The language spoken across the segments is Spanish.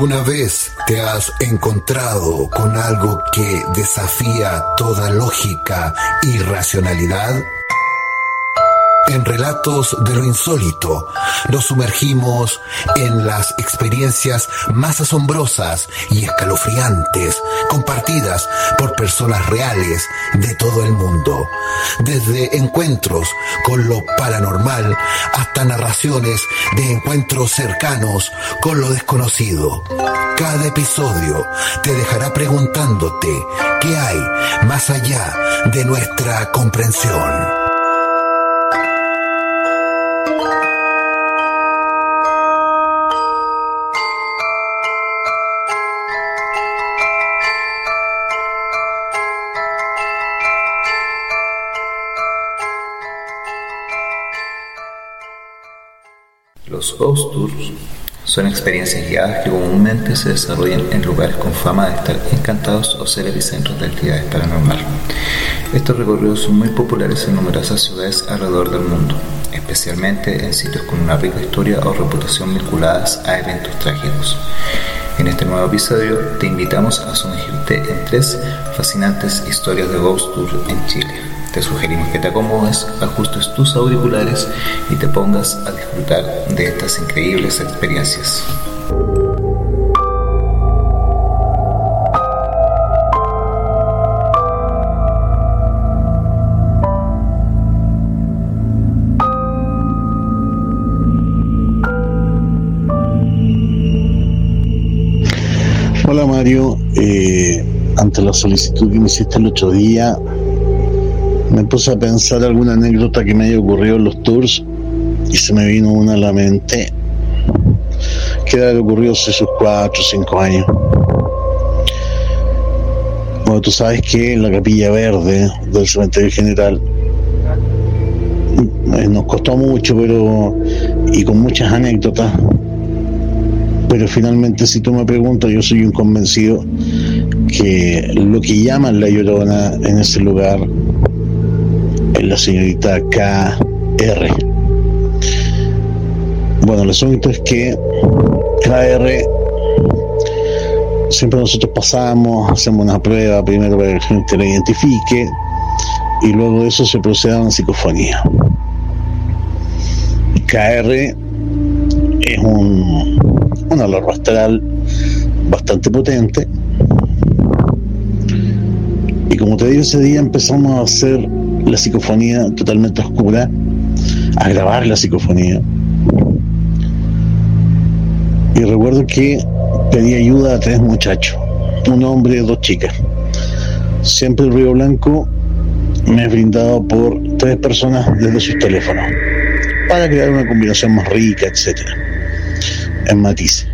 ¿Alguna vez te has encontrado con algo que desafía toda lógica y racionalidad? En relatos de lo insólito nos sumergimos en las experiencias más asombrosas y escalofriantes compartidas por personas reales de todo el mundo. Desde encuentros con lo paranormal hasta narraciones de encuentros cercanos con lo desconocido. Cada episodio te dejará preguntándote qué hay más allá de nuestra comprensión. Ghost tours son experiencias guiadas que comúnmente se desarrollan en lugares con fama de estar encantados o ser epicentros de actividades paranormales. Estos recorridos son muy populares en numerosas ciudades alrededor del mundo, especialmente en sitios con una rica historia o reputación vinculadas a eventos trágicos. En este nuevo episodio te invitamos a sumergirte en tres fascinantes historias de ghost tour en Chile. Te sugerimos que te acomodes, ajustes tus auriculares y te pongas a disfrutar de estas increíbles experiencias. Hola Mario, eh, ante la solicitud que me hiciste el otro día, me puse a pensar alguna anécdota que me haya ocurrido en los tours y se me vino una a la mente que era ocurrido hace sus cuatro o cinco años. Bueno, tú sabes que la capilla verde del cementerio general eh, nos costó mucho, pero y con muchas anécdotas. Pero finalmente, si tú me preguntas, yo soy un convencido que lo que llaman la llorona en ese lugar la señorita KR. Bueno, el asunto es que KR siempre nosotros pasamos, hacemos una prueba primero para que la gente la identifique y luego de eso se procede a una psicofonía. KR es un, un olor astral bastante potente y como te digo ese día empezamos a hacer la psicofonía totalmente oscura, a grabar la psicofonía. Y recuerdo que pedí ayuda a tres muchachos, un hombre y dos chicas. Siempre el Río Blanco me es brindado por tres personas desde sus teléfonos para crear una combinación más rica, etcétera, en matices.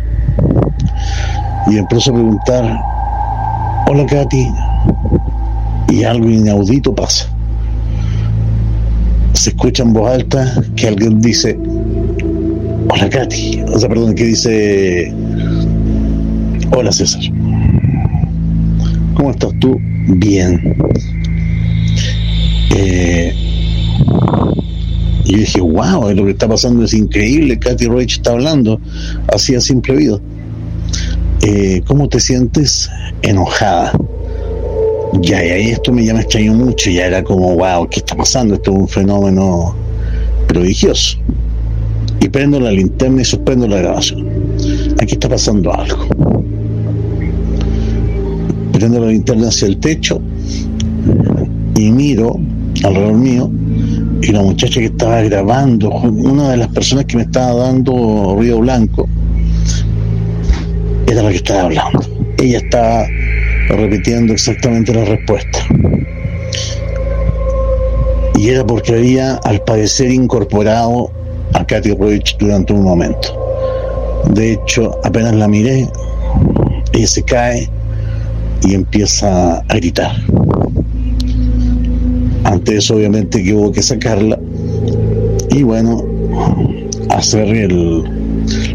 Y empiezo a preguntar, hola Katy, y algo inaudito pasa se escucha en voz alta que alguien dice, hola Katy, o sea, perdón, que dice, hola César, ¿cómo estás tú? Bien. Eh, y yo dije, wow, lo que está pasando es increíble, Katy Roach está hablando, así a simple oído. Eh, ¿Cómo te sientes? Enojada ya, y ahí esto me llama extraño mucho, ya era como, wow, ¿qué está pasando? Esto es un fenómeno prodigioso. Y prendo la linterna y suspendo la grabación. Aquí está pasando algo. Prendo la linterna hacia el techo y miro alrededor mío y la muchacha que estaba grabando, una de las personas que me estaba dando ruido blanco, era la que estaba hablando. Ella estaba repitiendo exactamente la respuesta. Y era porque había, al parecer, incorporado a Katy Roach durante un momento. De hecho, apenas la miré, ella se cae y empieza a gritar. Ante eso, obviamente, que hubo que sacarla y, bueno, hacer el,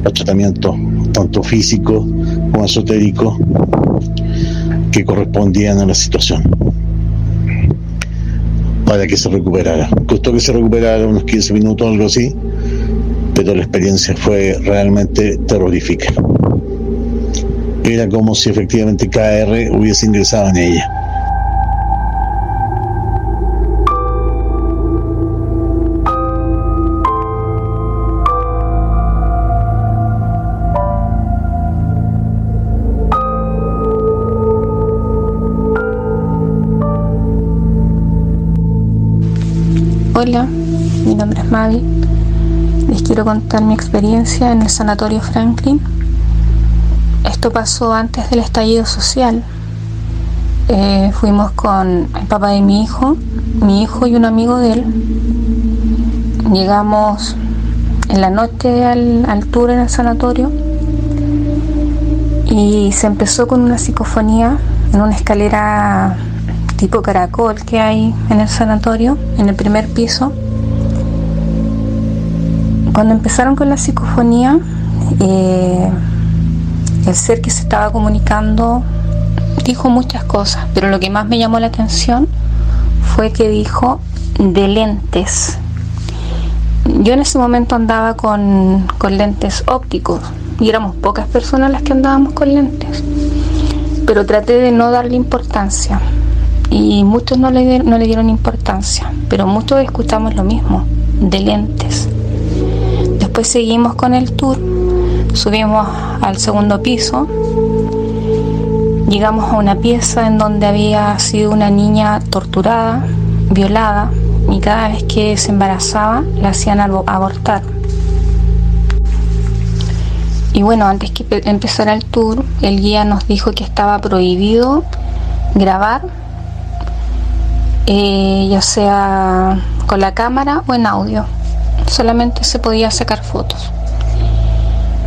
los tratamientos tanto físicos como esotéricos que correspondían a la situación para que se recuperara. Costó que se recuperara unos 15 minutos, algo así, pero la experiencia fue realmente terrorífica. era como si efectivamente KR hubiese ingresado en ella. Hola, mi nombre es Mavi. Les quiero contar mi experiencia en el Sanatorio Franklin. Esto pasó antes del estallido social. Eh, fuimos con el papá de mi hijo, mi hijo y un amigo de él. Llegamos en la noche al, al tour en el sanatorio y se empezó con una psicofonía en una escalera tipo caracol que hay en el sanatorio, en el primer piso. Cuando empezaron con la psicofonía, eh, el ser que se estaba comunicando dijo muchas cosas, pero lo que más me llamó la atención fue que dijo de lentes. Yo en ese momento andaba con, con lentes ópticos y éramos pocas personas las que andábamos con lentes, pero traté de no darle importancia y muchos no le, no le dieron importancia, pero muchos escuchamos lo mismo, de lentes. Después seguimos con el tour, subimos al segundo piso, llegamos a una pieza en donde había sido una niña torturada, violada, y cada vez que se embarazaba la hacían abortar. Y bueno, antes que empezara el tour, el guía nos dijo que estaba prohibido grabar eh, ya sea con la cámara o en audio. Solamente se podía sacar fotos.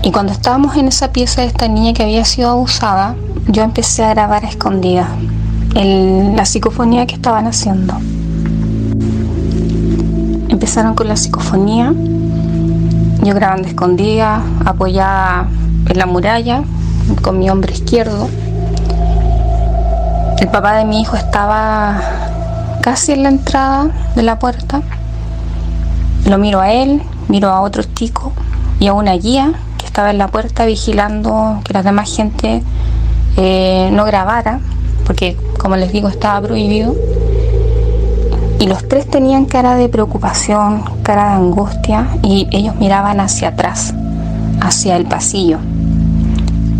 Y cuando estábamos en esa pieza de esta niña que había sido abusada, yo empecé a grabar a escondida la psicofonía que estaban haciendo. Empezaron con la psicofonía, yo grabando escondida, apoyada en la muralla, con mi hombro izquierdo. El papá de mi hijo estaba casi en la entrada de la puerta. Lo miro a él, miro a otro chico y a una guía que estaba en la puerta vigilando que la demás gente eh, no grabara, porque como les digo estaba prohibido. Y los tres tenían cara de preocupación, cara de angustia y ellos miraban hacia atrás, hacia el pasillo.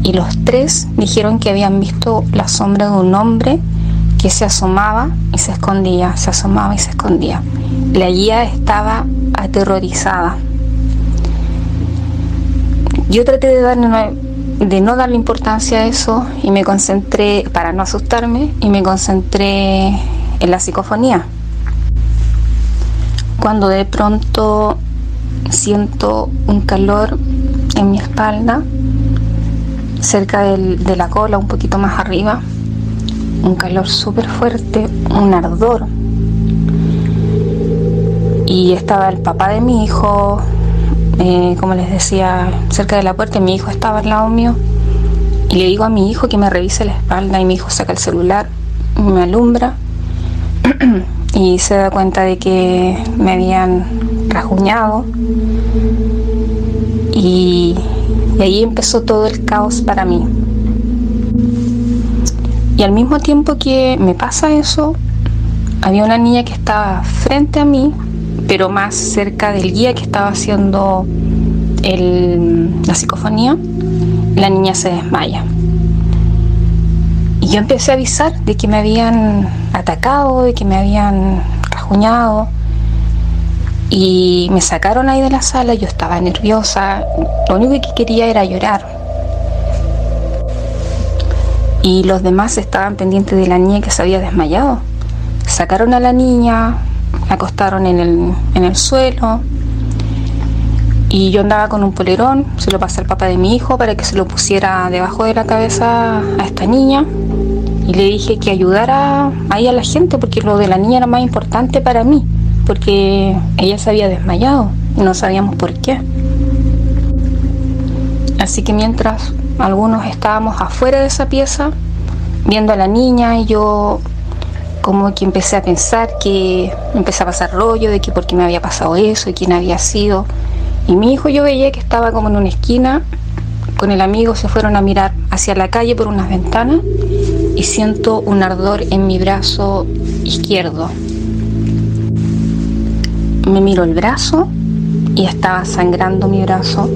Y los tres dijeron que habían visto la sombra de un hombre que se asomaba y se escondía, se asomaba y se escondía. La guía estaba aterrorizada. Yo traté de, darle de no darle importancia a eso y me concentré, para no asustarme, y me concentré en la psicofonía. Cuando de pronto siento un calor en mi espalda, cerca de la cola, un poquito más arriba, un calor súper fuerte, un ardor. Y estaba el papá de mi hijo, eh, como les decía, cerca de la puerta, y mi hijo estaba al lado mío. Y le digo a mi hijo que me revise la espalda y mi hijo saca el celular, me alumbra y se da cuenta de que me habían rasguñado. Y, y ahí empezó todo el caos para mí. Y al mismo tiempo que me pasa eso, había una niña que estaba frente a mí, pero más cerca del guía que estaba haciendo la psicofonía. La niña se desmaya. Y yo empecé a avisar de que me habían atacado, de que me habían rajuñado. Y me sacaron ahí de la sala, yo estaba nerviosa, lo único que quería era llorar y los demás estaban pendientes de la niña que se había desmayado. Sacaron a la niña, la acostaron en el, en el suelo y yo andaba con un polerón, se lo pasé al papá de mi hijo para que se lo pusiera debajo de la cabeza a esta niña y le dije que ayudara ahí a la gente porque lo de la niña era más importante para mí, porque ella se había desmayado y no sabíamos por qué. Así que mientras algunos estábamos afuera de esa pieza viendo a la niña y yo como que empecé a pensar que empecé a pasar rollo de que por qué me había pasado eso y quién había sido. Y mi hijo yo veía que estaba como en una esquina con el amigo, se fueron a mirar hacia la calle por unas ventanas y siento un ardor en mi brazo izquierdo. Me miro el brazo y estaba sangrando mi brazo.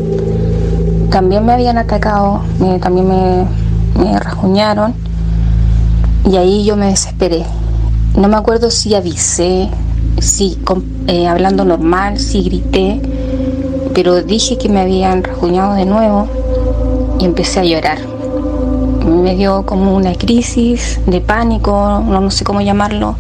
También me habían atacado, también me, me rajuñaron y ahí yo me desesperé. No me acuerdo si avisé, si eh, hablando normal, si grité, pero dije que me habían rajuñado de nuevo y empecé a llorar. Me dio como una crisis de pánico, no, no sé cómo llamarlo.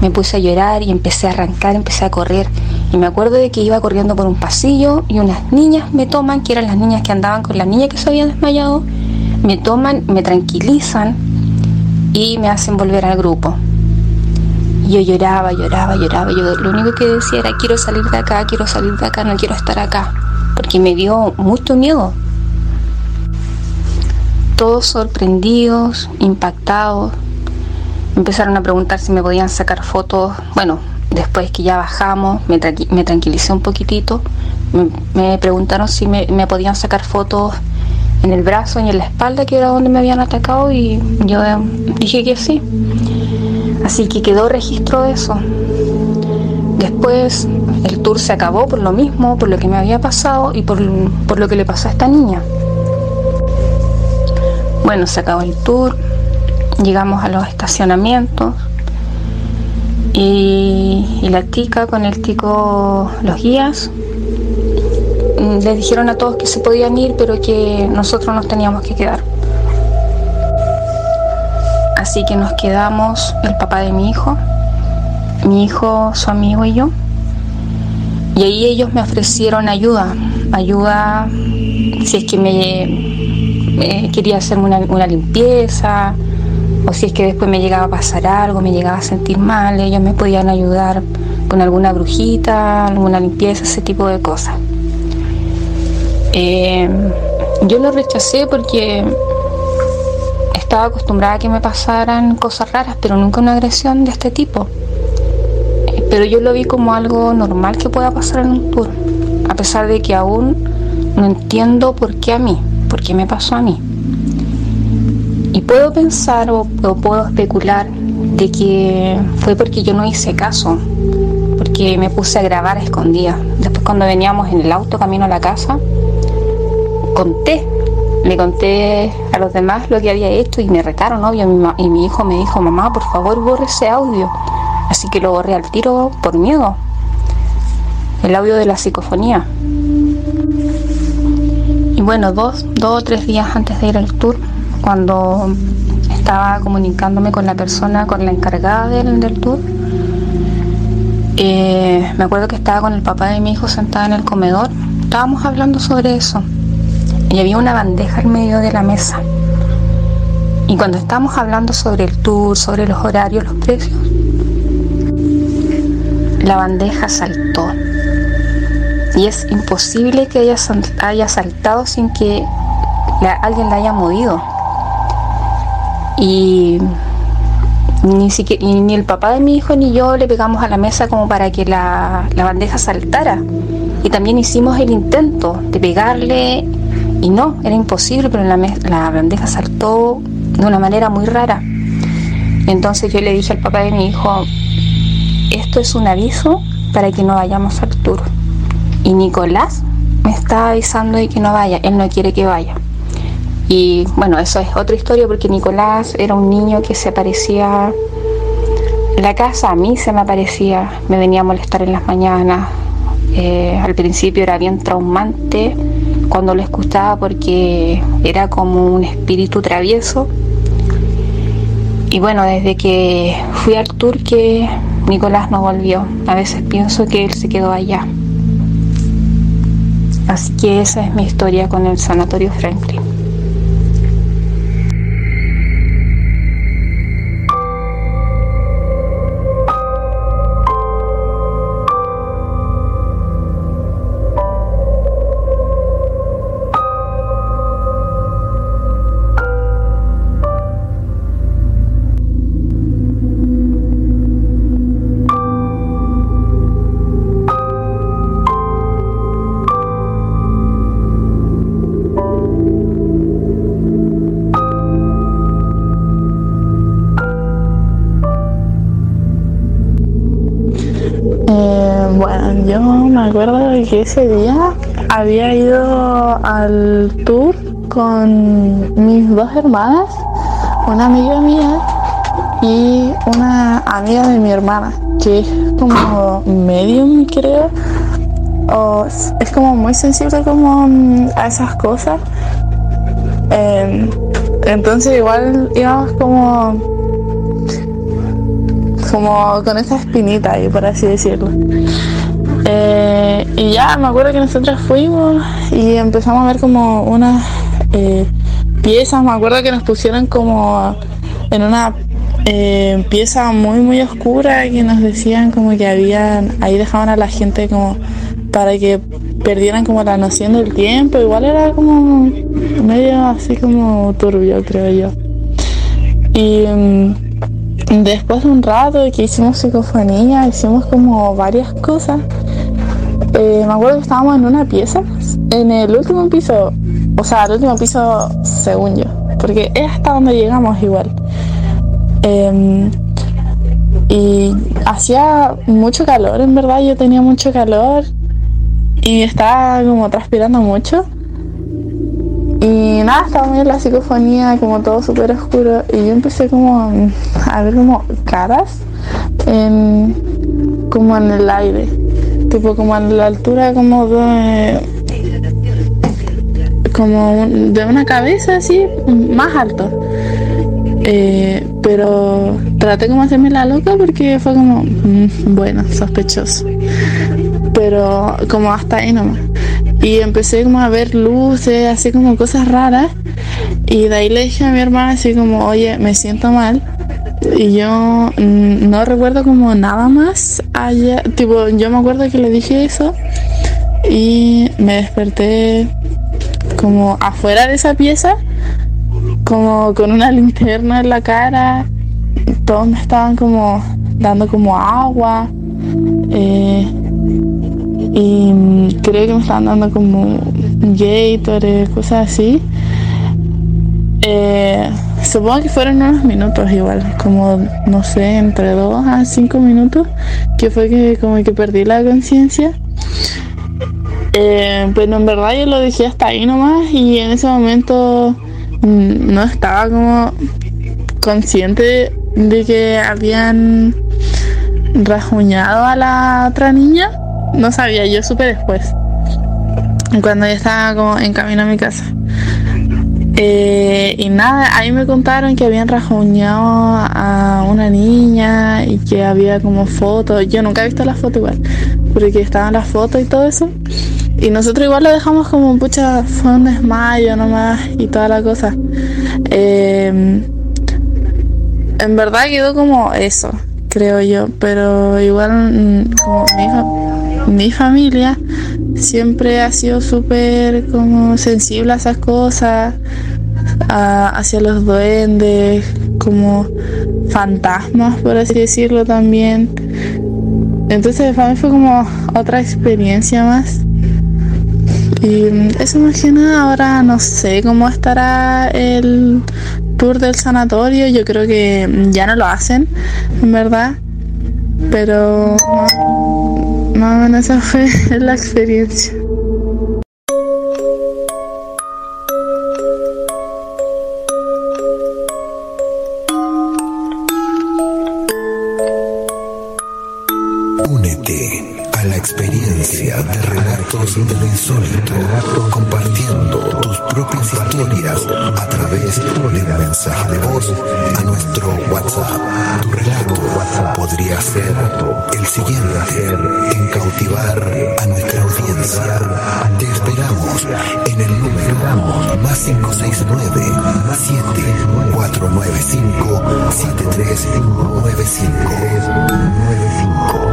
Me puse a llorar y empecé a arrancar, empecé a correr. Y me acuerdo de que iba corriendo por un pasillo y unas niñas me toman, que eran las niñas que andaban con la niña que se había desmayado, me toman, me tranquilizan y me hacen volver al grupo. yo lloraba, lloraba, lloraba. Yo lo único que decía era quiero salir de acá, quiero salir de acá, no quiero estar acá. Porque me dio mucho miedo. Todos sorprendidos, impactados. Empezaron a preguntar si me podían sacar fotos. Bueno, después que ya bajamos, me, tranquilicé un poquitito. Me, preguntaron si me, podían sacar fotos en el brazo y en la espalda, que era donde me habían atacado, y yo dije que sí. Así que quedó registro de eso. Después el tour se acabó por lo mismo, por lo que me había pasado y por, lo que le pasó a esta niña. Bueno, se acabó el tour, llegamos a los estacionamientos y, y la chica con el tico, los guías, Mm, les dijeron a todos que se podían ir, pero que nosotros nos teníamos que quedar. Así que nos quedamos el papá de mi hijo, mi hijo, su amigo y yo. Y ahí ellos me ofrecieron ayuda, ayuda si es que me, quería hacerme una, una, limpieza o si es que después me llegaba a pasar algo, me llegaba a sentir mal, ellos me podían ayudar con alguna brujita, alguna limpieza, ese tipo de cosas. Eh, yo lo rechacé porque estaba acostumbrada a que me pasaran cosas raras, pero nunca una agresión de este tipo. Eh, pero yo lo vi como algo normal que pueda pasar en un tour, a pesar de que aún no entiendo por qué a mí, por qué me pasó a mí. Y puedo pensar o, puedo especular de que fue porque yo no hice caso, porque me puse a grabar a escondidas. Después cuando veníamos en el auto camino a la casa, conté, le conté a los demás lo que había hecho y me retaron, obvio, y mi hijo me dijo, mamá, por favor, borre ese audio. Así que lo borré al tiro por miedo. El audio de la psicofonía. Y bueno, dos, dos o tres días antes de ir al tour, cuando estaba comunicándome con la persona, con la encargada del, tour, eh, me acuerdo que estaba con el papá de mi hijo sentada en el comedor. Estábamos hablando sobre eso y había una bandeja en medio de la mesa. Y cuando estábamos hablando sobre el tour, sobre los horarios, los precios, la bandeja saltó. Y es imposible que haya, haya saltado sin que alguien la haya movido. Y ni, siquiera, ni el papá de mi hijo ni yo le pegamos a la mesa como para que la, la bandeja saltara. Y también hicimos el intento de pegarle y no, era imposible, pero la, la bandeja saltó de una manera muy rara. Entonces yo le dije al papá de mi hijo, esto es un aviso para que no vayamos al tour. Y Nicolás me está avisando de que no vaya, él no quiere que vaya. Y bueno, eso es otra historia porque Nicolás era un niño que se aparecía en la casa, a mí se me aparecía, me venía a molestar en las mañanas. Eh, al principio era bien traumante cuando lo escuchaba porque era como un espíritu travieso. Y bueno, desde que fui al tour que Nicolás no volvió. A veces pienso que él se quedó allá. Así que esa es mi historia con el Sanatorio Franklin. Me acuerdo de que ese día había ido al tour con mis dos hermanas, una amiga mía y una amiga de mi hermana, que es como medium creo, o es como muy sensible como mm, a esas cosas. Em, entonces igual íbamos como como con esa espinita ahí, por así decirlo. Eh, y ya me acuerdo que nosotros fuimos y empezamos a ver como unas eh, piezas, me acuerdo que nos pusieron como en una eh, pieza muy muy oscura que nos decían como que habían, ahí dejaban a la gente como para que perdieran como la noción del tiempo, igual era como medio así como turbio creo yo. Y mm, Después de un rato que hicimos psicofonía, hicimos como varias cosas. Eh, me acuerdo que estábamos en una pieza, en el último piso, o sea, el último piso según yo, porque es hasta donde llegamos igual. Em, y hacía mucho calor, en verdad, yo tenía mucho calor y estaba como transpirando mucho. Y nada, estaba muy en la psicofonía, como todo súper oscuro. Y yo empecé como a ver como caras como en el aire. Tipo como a la altura como de como de una cabeza así, más alto. Eh, pero traté como hacerme la loca porque fue como, mm, bueno, sospechoso. Pero como hasta ahí nomás y empecé como a ver luces, así como cosas raras. Y de ahí le dije a mi hermana así como, oye, me siento mal. Y yo mm, no recuerdo como nada más allá. Tipo, yo me acuerdo que le dije eso. Y me desperté como afuera de esa pieza, como con una linterna en la cara. Todos me estaban como dando como agua. Eh, y creo que me estaban dando como Gatorade, cosas así. Eh, supongo que fueron unos minutos igual, como no sé, entre dos a cinco minutos, que fue que como que perdí la conciencia. Eh, pero en verdad yo lo dejé hasta ahí nomás y en ese momento mm, no estaba como consciente de que habían rasguñado a la otra niña no sabía, yo supe después. Cuando ya estaba como en camino a mi casa. Eh, y nada, ahí me contaron que habían rajuñado a una niña y que había como fotos. Yo nunca he visto la foto igual, porque estaban las fotos y todo eso. Y nosotros igual lo dejamos como pucha, fue un desmayo nomás y toda la cosa. Eh, en verdad quedó como eso, creo yo, pero igual mm, como mi familia siempre ha sido súper como sensible a esas cosas, hacia los duendes, como fantasmas, por así decirlo también. Entonces para mí fue como otra experiencia más. Y eso más que nada, ahora no sé cómo estará el tour del sanatorio. Yo creo que ya no lo hacen, en verdad. Pero o menos esa fue la experiencia. Siguiente en cautivar a nuestra audiencia. Te esperamos en el número más 569 7495 7395